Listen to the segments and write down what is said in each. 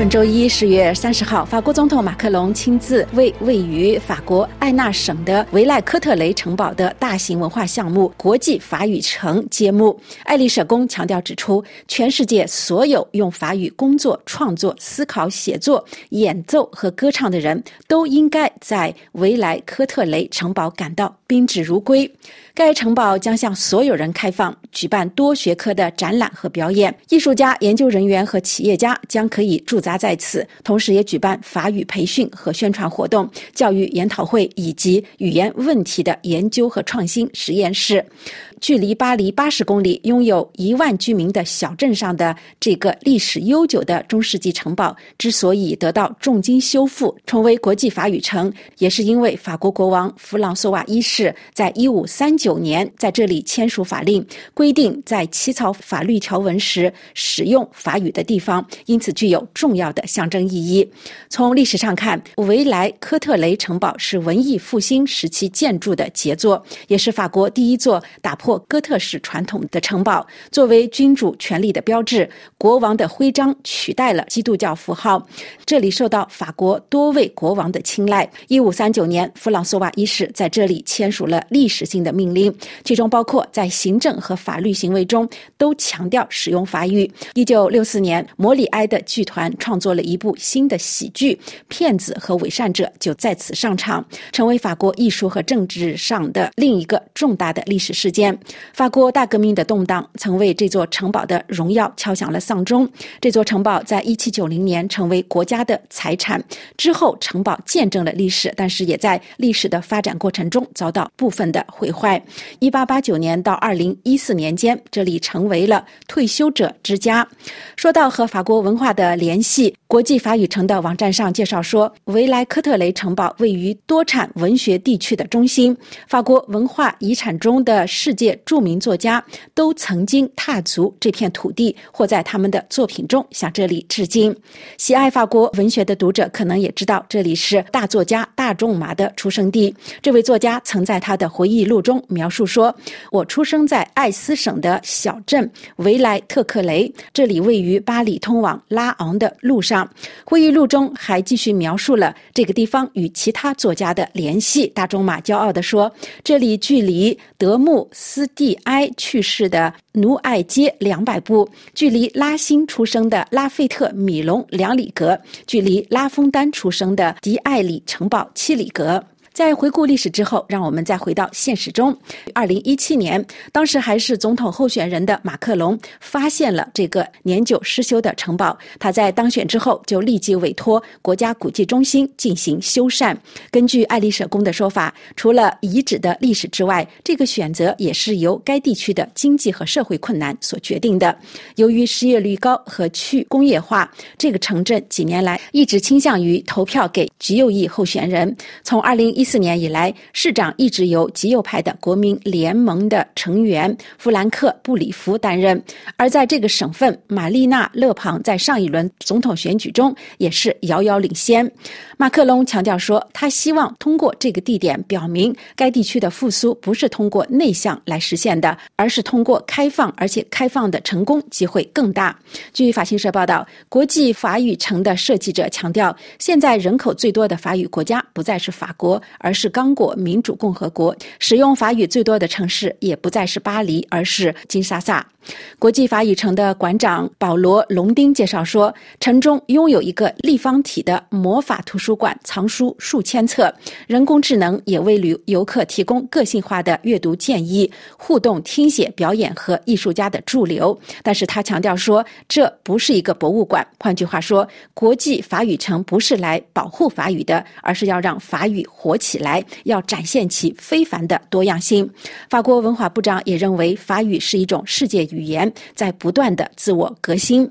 本周一十月三十号，法国总统马克龙亲自为位于法国艾纳省的维莱科特雷城堡的大型文化项目——国际法语城揭幕。爱丽舍宫强调指出，全世界所有用法语工作、创作、思考、写作、演奏和歌唱的人都应该在维莱科特雷城堡感到宾至如归。该城堡将向所有人开放，举办多学科的展览和表演。艺术家、研究人员和企业家将可以驻扎在此，同时也举办法语培训和宣传活动、教育研讨会以及语言问题的研究和创新实验室。距离巴黎八十公里、拥有一万居民的小镇上的这个历史悠久的中世纪城堡，之所以得到重金修复，成为国际法语城，也是因为法国国王弗朗索瓦一世在一五三九九年在这里签署法令，规定在起草法律条文时使用法语的地方，因此具有重要的象征意义。从历史上看，维莱科特雷城堡是文艺复兴时期建筑的杰作，也是法国第一座打破。哥特式传统的城堡作为君主权力的标志，国王的徽章取代了基督教符号。这里受到法国多位国王的青睐。一五三九年，弗朗索瓦一世在这里签署了历史性的命令，其中包括在行政和法律行为中都强调使用法语。一九六四年，摩里埃的剧团创作了一部新的喜剧，骗子和伪善者就在此上场，成为法国艺术和政治上的另一个重大的历史事件。法国大革命的动荡曾为这座城堡的荣耀敲响了丧钟。这座城堡在1790年成为国家的财产之后，城堡见证了历史，但是也在历史的发展过程中遭到部分的毁坏。一八八九年到二零一四年间，这里成为了退休者之家。说到和法国文化的联系，国际法语城的网站上介绍说，维莱科特雷城堡位于多产文学地区的中心，法国文化遗产中的世界。著名作家都曾经踏足这片土地，或在他们的作品中向这里致敬。喜爱法国文学的读者可能也知道，这里是大作家大仲马的出生地。这位作家曾在他的回忆录中描述说：“我出生在艾斯省的小镇维莱特克雷，这里位于巴黎通往拉昂的路上。”会议录中还继续描述了这个地方与其他作家的联系。大仲马骄傲地说：“这里距离德穆斯。”蒂埃去世的努埃街两百步，距离拉辛出生的拉菲特米隆两里格，距离拉封丹出生的迪埃里城堡七里格。在回顾历史之后，让我们再回到现实中。二零一七年，当时还是总统候选人的马克龙发现了这个年久失修的城堡。他在当选之后，就立即委托国家古迹中心进行修缮。根据爱丽舍宫的说法，除了遗址的历史之外，这个选择也是由该地区的经济和社会困难所决定的。由于失业率高和去工业化，这个城镇几年来一直倾向于投票给极右翼候选人。从二零一一四年以来，市长一直由极右派的国民联盟的成员弗兰克·布里夫担任。而在这个省份，玛丽娜·勒庞在上一轮总统选举中也是遥遥领先。马克龙强调说，他希望通过这个地点表明，该地区的复苏不是通过内向来实现的，而是通过开放，而且开放的成功机会更大。据法新社报道，国际法语城的设计者强调，现在人口最多的法语国家不再是法国。而是刚果民主共和国使用法语最多的城市也不再是巴黎，而是金沙萨。国际法语城的馆长保罗·隆丁介绍说，城中拥有一个立方体的魔法图书馆，藏书数千册。人工智能也为旅游客提供个性化的阅读建议、互动听写表演和艺术家的驻留。但是他强调说，这不是一个博物馆。换句话说，国际法语城不是来保护法语的，而是要让法语活起来，要展现其非凡的多样性。法国文化部长也认为，法语是一种世界。语言在不断的自我革新。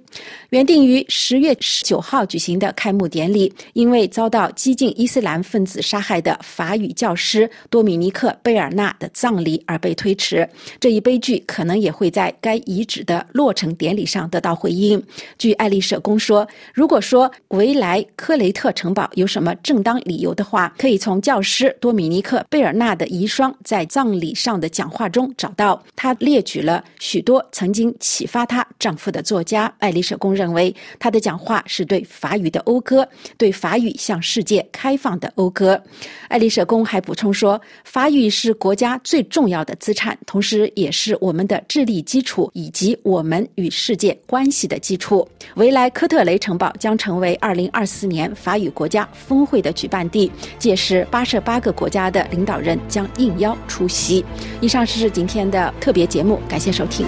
原定于十月十九号举行的开幕典礼，因为遭到激进伊斯兰分子杀害的法语教师多米尼克·贝尔纳的葬礼而被推迟。这一悲剧可能也会在该遗址的落成典礼上得到回应。据爱丽舍宫说，如果说维莱科雷特城堡有什么正当理由的话，可以从教教师多米尼克·贝尔纳的遗孀在葬礼上的讲话中找到，他列举了许多曾经启发她丈夫的作家。爱丽舍宫认为，他的讲话是对法语的讴歌，对法语向世界开放的讴歌。爱丽舍宫还补充说，法语是国家最重要的资产，同时也是我们的智力基础以及我们与世界关系的基础。维莱科特雷城堡将成为二零二四年法语国家峰会的举办地，届时八这八个国家的领导人将应邀出席。以上是今天的特别节目，感谢收听。